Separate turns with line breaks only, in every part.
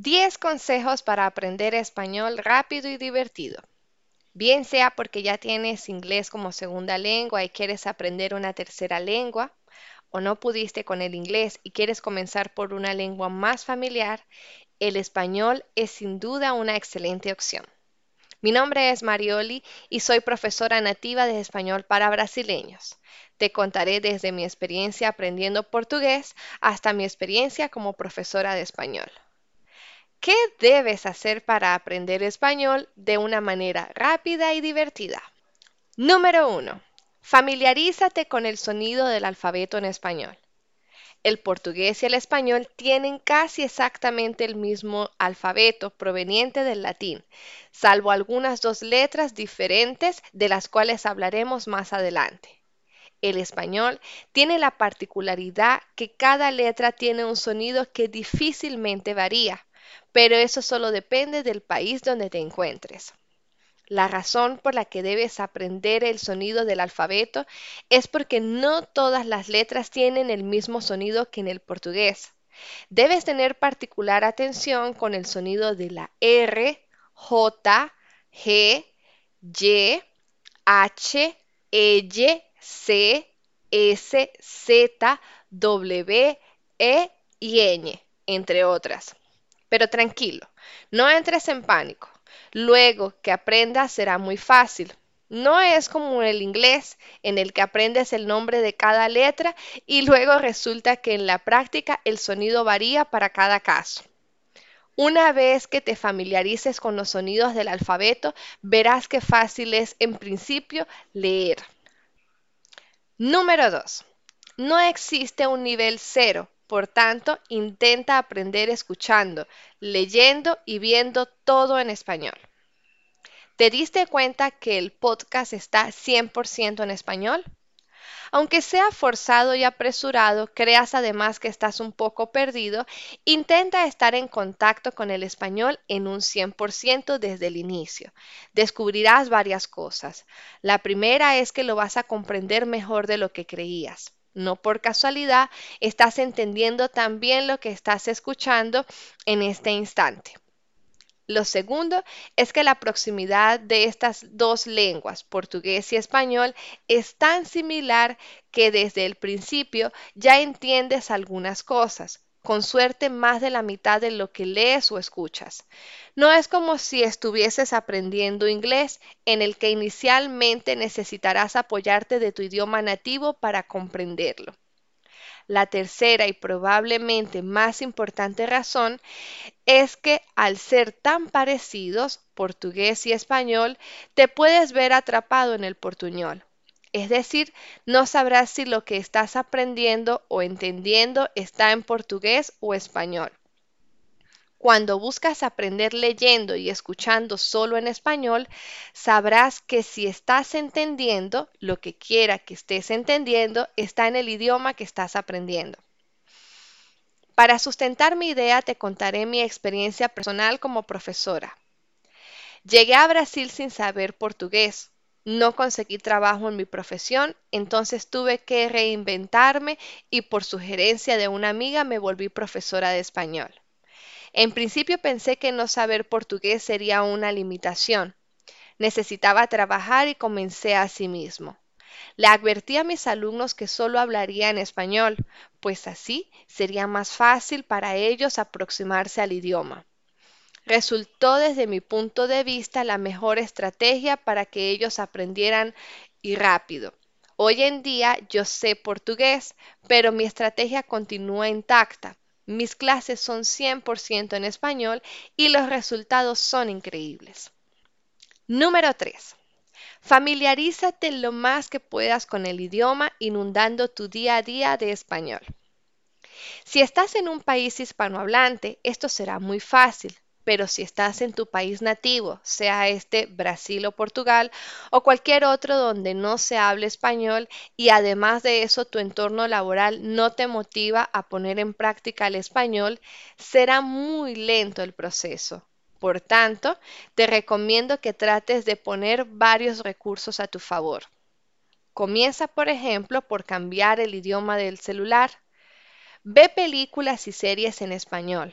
10 consejos para aprender español rápido y divertido. Bien sea porque ya tienes inglés como segunda lengua y quieres aprender una tercera lengua, o no pudiste con el inglés y quieres comenzar por una lengua más familiar, el español es sin duda una excelente opción. Mi nombre es Marioli y soy profesora nativa de español para brasileños. Te contaré desde mi experiencia aprendiendo portugués hasta mi experiencia como profesora de español. ¿Qué debes hacer para aprender español de una manera rápida y divertida? Número 1. Familiarízate con el sonido del alfabeto en español. El portugués y el español tienen casi exactamente el mismo alfabeto proveniente del latín, salvo algunas dos letras diferentes de las cuales hablaremos más adelante. El español tiene la particularidad que cada letra tiene un sonido que difícilmente varía pero eso solo depende del país donde te encuentres. La razón por la que debes aprender el sonido del alfabeto es porque no todas las letras tienen el mismo sonido que en el portugués. Debes tener particular atención con el sonido de la R, J, G, Y, H, E, C, S, Z, W, E y Ñ, entre otras. Pero tranquilo, no entres en pánico. Luego que aprendas será muy fácil. No es como el inglés, en el que aprendes el nombre de cada letra y luego resulta que en la práctica el sonido varía para cada caso. Una vez que te familiarices con los sonidos del alfabeto, verás qué fácil es en principio leer. Número 2. No existe un nivel cero por tanto, intenta aprender escuchando, leyendo y viendo todo en español. ¿Te diste cuenta que el podcast está 100% en español? Aunque sea forzado y apresurado, creas además que estás un poco perdido, intenta estar en contacto con el español en un 100% desde el inicio. Descubrirás varias cosas. La primera es que lo vas a comprender mejor de lo que creías. No por casualidad estás entendiendo también lo que estás escuchando en este instante. Lo segundo es que la proximidad de estas dos lenguas, portugués y español, es tan similar que desde el principio ya entiendes algunas cosas con suerte más de la mitad de lo que lees o escuchas. No es como si estuvieses aprendiendo inglés, en el que inicialmente necesitarás apoyarte de tu idioma nativo para comprenderlo. La tercera y probablemente más importante razón es que al ser tan parecidos, portugués y español, te puedes ver atrapado en el portuñol. Es decir, no sabrás si lo que estás aprendiendo o entendiendo está en portugués o español. Cuando buscas aprender leyendo y escuchando solo en español, sabrás que si estás entendiendo lo que quiera que estés entendiendo, está en el idioma que estás aprendiendo. Para sustentar mi idea te contaré mi experiencia personal como profesora. Llegué a Brasil sin saber portugués, no conseguí trabajo en mi profesión, entonces tuve que reinventarme y por sugerencia de una amiga me volví profesora de español. En principio pensé que no saber portugués sería una limitación. Necesitaba trabajar y comencé a sí mismo. Le advertí a mis alumnos que solo hablaría en español, pues así sería más fácil para ellos aproximarse al idioma resultó desde mi punto de vista la mejor estrategia para que ellos aprendieran y rápido. Hoy en día yo sé portugués, pero mi estrategia continúa intacta. Mis clases son 100% en español y los resultados son increíbles. Número 3. Familiarízate lo más que puedas con el idioma inundando tu día a día de español. Si estás en un país hispanohablante, esto será muy fácil pero si estás en tu país nativo, sea este Brasil o Portugal o cualquier otro donde no se hable español y además de eso tu entorno laboral no te motiva a poner en práctica el español, será muy lento el proceso. Por tanto, te recomiendo que trates de poner varios recursos a tu favor. Comienza, por ejemplo, por cambiar el idioma del celular. Ve películas y series en español.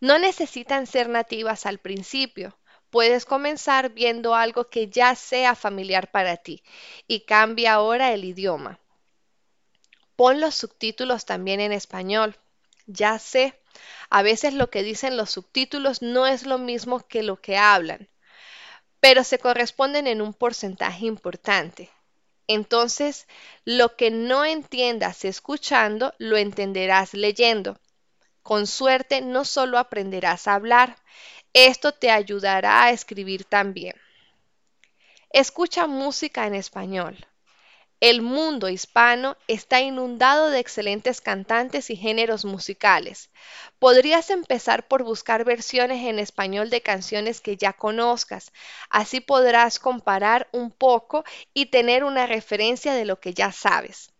No necesitan ser nativas al principio. Puedes comenzar viendo algo que ya sea familiar para ti y cambia ahora el idioma. Pon los subtítulos también en español. Ya sé, a veces lo que dicen los subtítulos no es lo mismo que lo que hablan, pero se corresponden en un porcentaje importante. Entonces, lo que no entiendas escuchando, lo entenderás leyendo. Con suerte, no solo aprenderás a hablar, esto te ayudará a escribir también. Escucha música en español. El mundo hispano está inundado de excelentes cantantes y géneros musicales. Podrías empezar por buscar versiones en español de canciones que ya conozcas. Así podrás comparar un poco y tener una referencia de lo que ya sabes.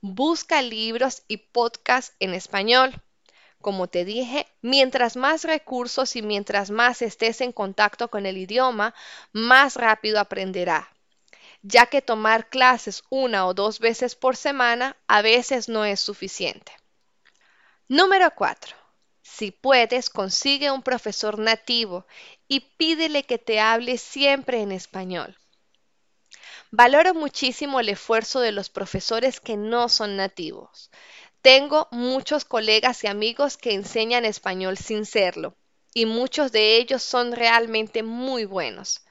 Busca libros y podcasts en español. Como te dije, mientras más recursos y mientras más estés en contacto con el idioma, más rápido aprenderá ya que tomar clases una o dos veces por semana a veces no es suficiente. Número 4. Si puedes, consigue un profesor nativo y pídele que te hable siempre en español. Valoro muchísimo el esfuerzo de los profesores que no son nativos. Tengo muchos colegas y amigos que enseñan español sin serlo, y muchos de ellos son realmente muy buenos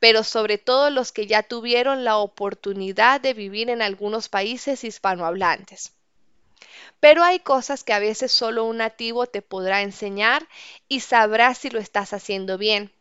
pero sobre todo los que ya tuvieron la oportunidad de vivir en algunos países hispanohablantes. Pero hay cosas que a veces solo un nativo te podrá enseñar y sabrás si lo estás haciendo bien.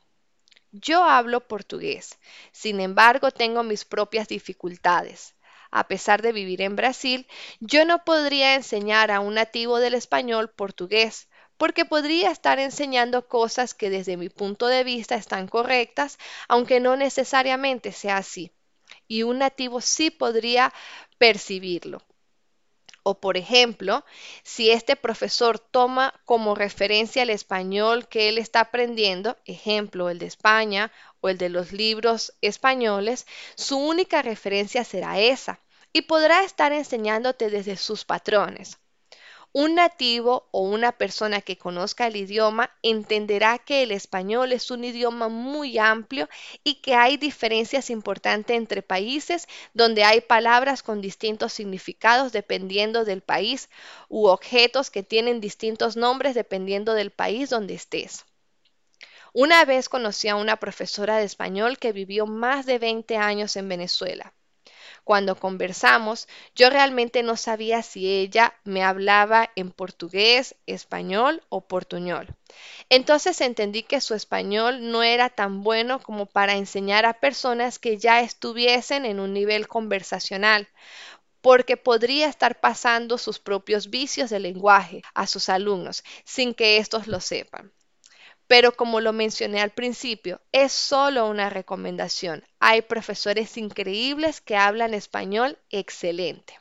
Yo hablo portugués, sin embargo tengo mis propias dificultades. A pesar de vivir en Brasil, yo no podría enseñar a un nativo del español portugués, porque podría estar enseñando cosas que desde mi punto de vista están correctas, aunque no necesariamente sea así. Y un nativo sí podría percibirlo. O por ejemplo, si este profesor toma como referencia el español que él está aprendiendo, ejemplo el de España o el de los libros españoles, su única referencia será esa y podrá estar enseñándote desde sus patrones. Un nativo o una persona que conozca el idioma entenderá que el español es un idioma muy amplio y que hay diferencias importantes entre países donde hay palabras con distintos significados dependiendo del país u objetos que tienen distintos nombres dependiendo del país donde estés. Una vez conocí a una profesora de español que vivió más de 20 años en Venezuela. Cuando conversamos, yo realmente no sabía si ella me hablaba en portugués, español o portuñol. Entonces entendí que su español no era tan bueno como para enseñar a personas que ya estuviesen en un nivel conversacional, porque podría estar pasando sus propios vicios de lenguaje a sus alumnos sin que estos lo sepan. Pero como lo mencioné al principio, es solo una recomendación. Hay profesores increíbles que hablan español excelente.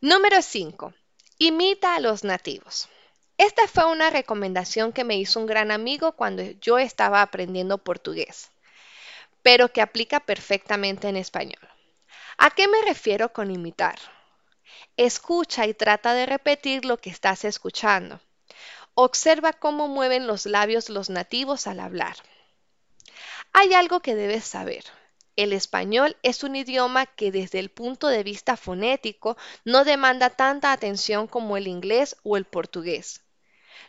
Número 5. Imita a los nativos. Esta fue una recomendación que me hizo un gran amigo cuando yo estaba aprendiendo portugués, pero que aplica perfectamente en español. ¿A qué me refiero con imitar? Escucha y trata de repetir lo que estás escuchando. Observa cómo mueven los labios los nativos al hablar. Hay algo que debes saber. El español es un idioma que desde el punto de vista fonético no demanda tanta atención como el inglés o el portugués.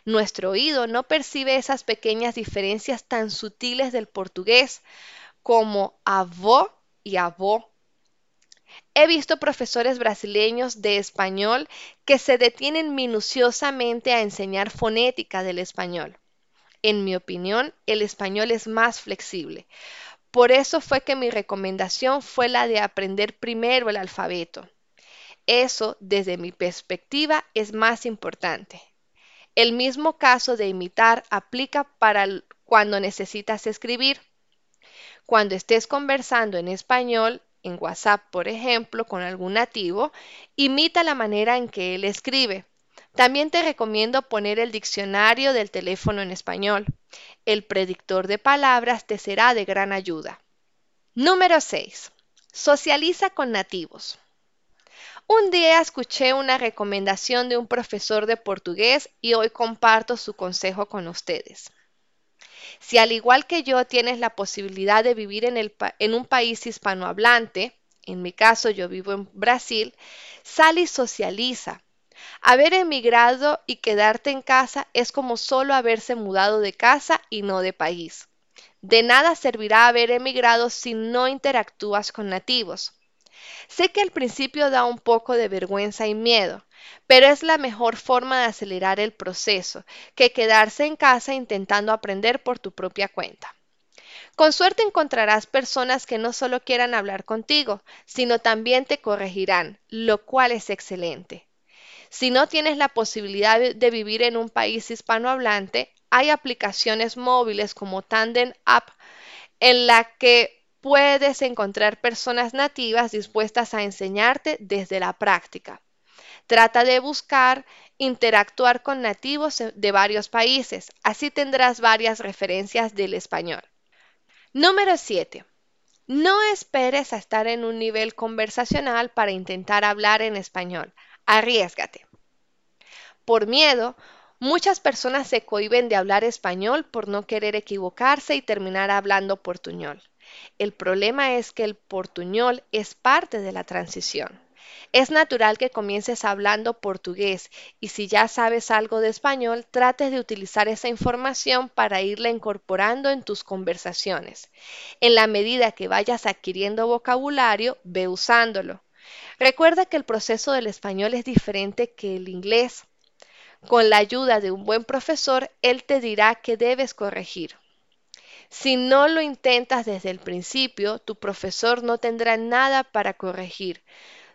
Nuestro oído no percibe esas pequeñas diferencias tan sutiles del portugués como avó y avó He visto profesores brasileños de español que se detienen minuciosamente a enseñar fonética del español. En mi opinión, el español es más flexible. Por eso fue que mi recomendación fue la de aprender primero el alfabeto. Eso, desde mi perspectiva, es más importante. El mismo caso de imitar aplica para cuando necesitas escribir. Cuando estés conversando en español, en WhatsApp, por ejemplo, con algún nativo, imita la manera en que él escribe. También te recomiendo poner el diccionario del teléfono en español. El predictor de palabras te será de gran ayuda. Número 6. Socializa con nativos. Un día escuché una recomendación de un profesor de portugués y hoy comparto su consejo con ustedes. Si al igual que yo tienes la posibilidad de vivir en, un país hispanohablante, en mi caso yo vivo en Brasil, sal y socializa. Haber emigrado y quedarte en casa es como solo haberse mudado de casa y no de país. De nada servirá haber emigrado si no interactúas con nativos. Sé que al principio da un poco de vergüenza y miedo, pero es la mejor forma de acelerar el proceso que quedarse en casa intentando aprender por tu propia cuenta. Con suerte encontrarás personas que no solo quieran hablar contigo, sino también te corregirán, lo cual es excelente. Si no tienes la posibilidad de vivir en un país hispanohablante, hay aplicaciones móviles como Tandem App en la que puedes encontrar personas nativas dispuestas a enseñarte desde la práctica. Trata de buscar interactuar con nativos de varios países, así tendrás varias referencias del español. Número 7. No esperes a estar en un nivel conversacional para intentar hablar en español. Arriesgate. Por miedo, muchas personas se cohiben de hablar español por no querer equivocarse y terminar hablando portuñol. El problema es que el portuñol es parte de la transición. Es natural que comiences hablando portugués y si ya sabes algo de español, trates de utilizar esa información para irla incorporando en tus conversaciones. En la medida que vayas adquiriendo vocabulario, ve usándolo. Recuerda que el proceso del español es diferente que el inglés. Con la ayuda de un buen profesor, él te dirá que debes corregir. Si no lo intentas desde el principio, tu profesor no tendrá nada para corregir.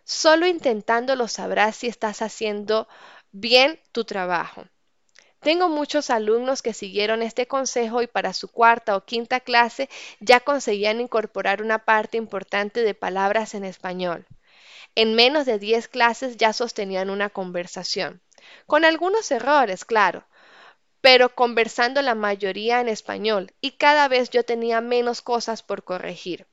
Solo intentándolo sabrás si estás haciendo bien tu trabajo. Tengo muchos alumnos que siguieron este consejo y para su cuarta o quinta clase ya conseguían incorporar una parte importante de palabras en español. En menos de 10 clases ya sostenían una conversación, con algunos errores, claro, pero conversando la mayoría en español y cada vez yo tenía menos cosas por corregir.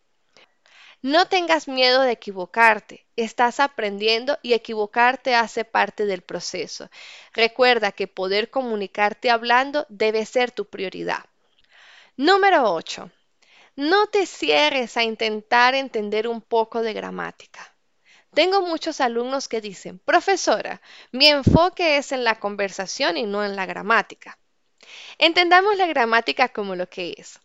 No tengas miedo de equivocarte, estás aprendiendo y equivocarte hace parte del proceso. Recuerda que poder comunicarte hablando debe ser tu prioridad. Número 8. No te cierres a intentar entender un poco de gramática. Tengo muchos alumnos que dicen, profesora, mi enfoque es en la conversación y no en la gramática. Entendamos la gramática como lo que es.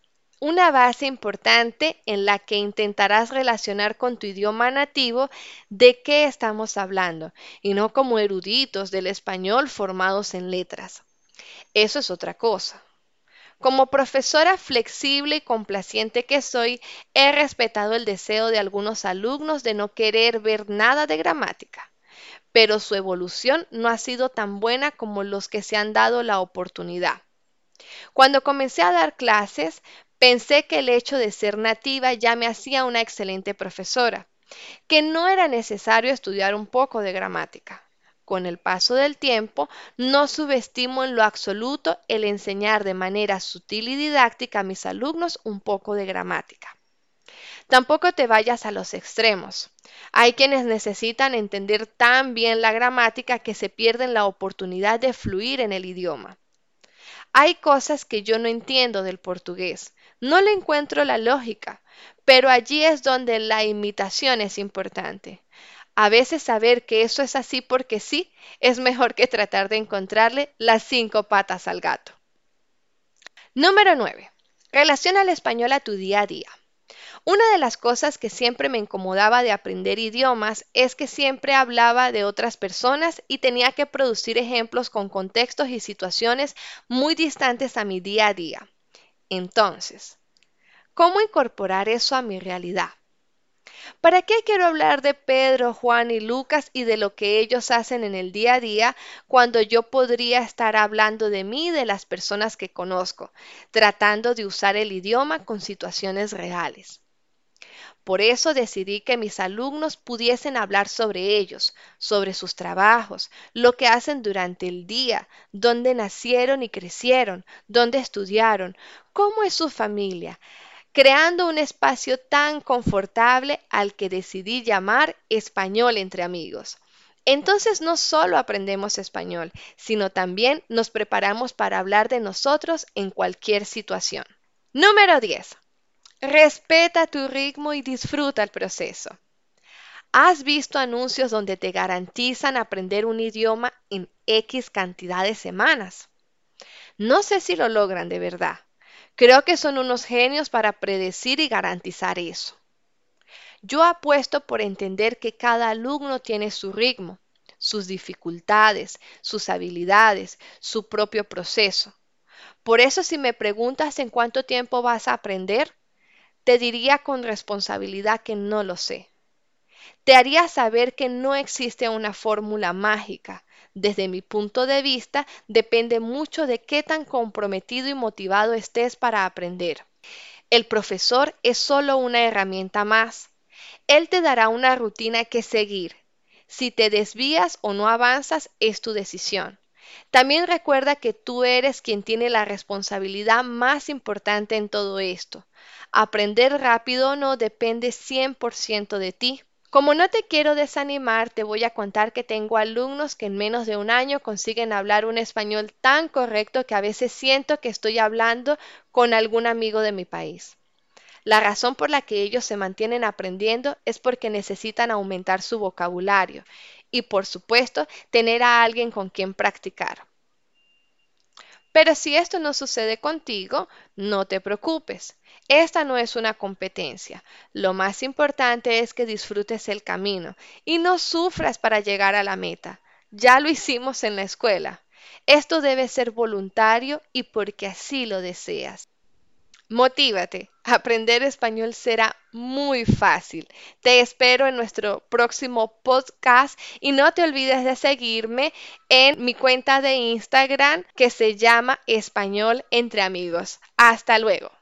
Una base importante en la que intentarás relacionar con tu idioma nativo de qué estamos hablando y no como eruditos del español formados en letras. Eso es otra cosa. Como profesora flexible y complaciente que soy, he respetado el deseo de algunos alumnos de no querer ver nada de gramática, pero su evolución no ha sido tan buena como los que se han dado la oportunidad. Cuando comencé a dar clases, pensé que el hecho de ser nativa ya me hacía una excelente profesora, que no era necesario estudiar un poco de gramática. Con el paso del tiempo, no subestimo en lo absoluto el enseñar de manera sutil y didáctica a mis alumnos un poco de gramática. Tampoco te vayas a los extremos. Hay quienes necesitan entender tan bien la gramática que se pierden la oportunidad de fluir en el idioma. Hay cosas que yo no entiendo del portugués. No le encuentro la lógica, pero allí es donde la imitación es importante. A veces saber que eso es así porque sí es mejor que tratar de encontrarle las cinco patas al gato. Número 9. Relaciona el español a tu día a día. Una de las cosas que siempre me incomodaba de aprender idiomas es que siempre hablaba de otras personas y tenía que producir ejemplos con contextos y situaciones muy distantes a mi día a día. Entonces, ¿cómo incorporar eso a mi realidad? ¿Para qué quiero hablar de Pedro, Juan y Lucas y de lo que ellos hacen en el día a día cuando yo podría estar hablando de mí de las personas que conozco, tratando de usar el idioma con situaciones reales? Por eso decidí que mis alumnos pudiesen hablar sobre ellos, sobre sus trabajos, lo que hacen durante el día, dónde nacieron y crecieron, dónde estudiaron, cómo es su familia, creando un espacio tan confortable al que decidí llamar español entre amigos. Entonces no solo aprendemos español, sino también nos preparamos para hablar de nosotros en cualquier situación. Número 10. Respeta tu ritmo y disfruta el proceso. ¿Has visto anuncios donde te garantizan aprender un idioma en X cantidad de semanas? No sé si lo logran de verdad. Creo que son unos genios para predecir y garantizar eso. Yo apuesto por entender que cada alumno tiene su ritmo, sus dificultades, sus habilidades, su propio proceso. Por eso si me preguntas en cuánto tiempo vas a aprender, te diría con responsabilidad que no lo sé. Te haría saber que no existe una fórmula mágica. Desde mi punto de vista, depende mucho de qué tan comprometido y motivado estés para aprender. El profesor es solo una herramienta más. Él te dará una rutina que seguir. Si te desvías o no avanzas es tu decisión. También recuerda que tú eres quien tiene la responsabilidad más importante en todo esto. Aprender rápido o no depende 100% de ti. Como no te quiero desanimar, te voy a contar que tengo alumnos que en menos de un año consiguen hablar un español tan correcto que a veces siento que estoy hablando con algún amigo de mi país. La razón por la que ellos se mantienen aprendiendo es porque necesitan aumentar su vocabulario y, por supuesto, tener a alguien con quien practicar. Pero si esto no sucede contigo, no te preocupes. Esta no es una competencia. Lo más importante es que disfrutes el camino y no sufras para llegar a la meta. Ya lo hicimos en la escuela. Esto debe ser voluntario y porque así lo deseas. Motívate. Aprender español será muy fácil. Te espero en nuestro próximo podcast y no te olvides de seguirme en mi cuenta de Instagram que se llama Español entre amigos. Hasta luego.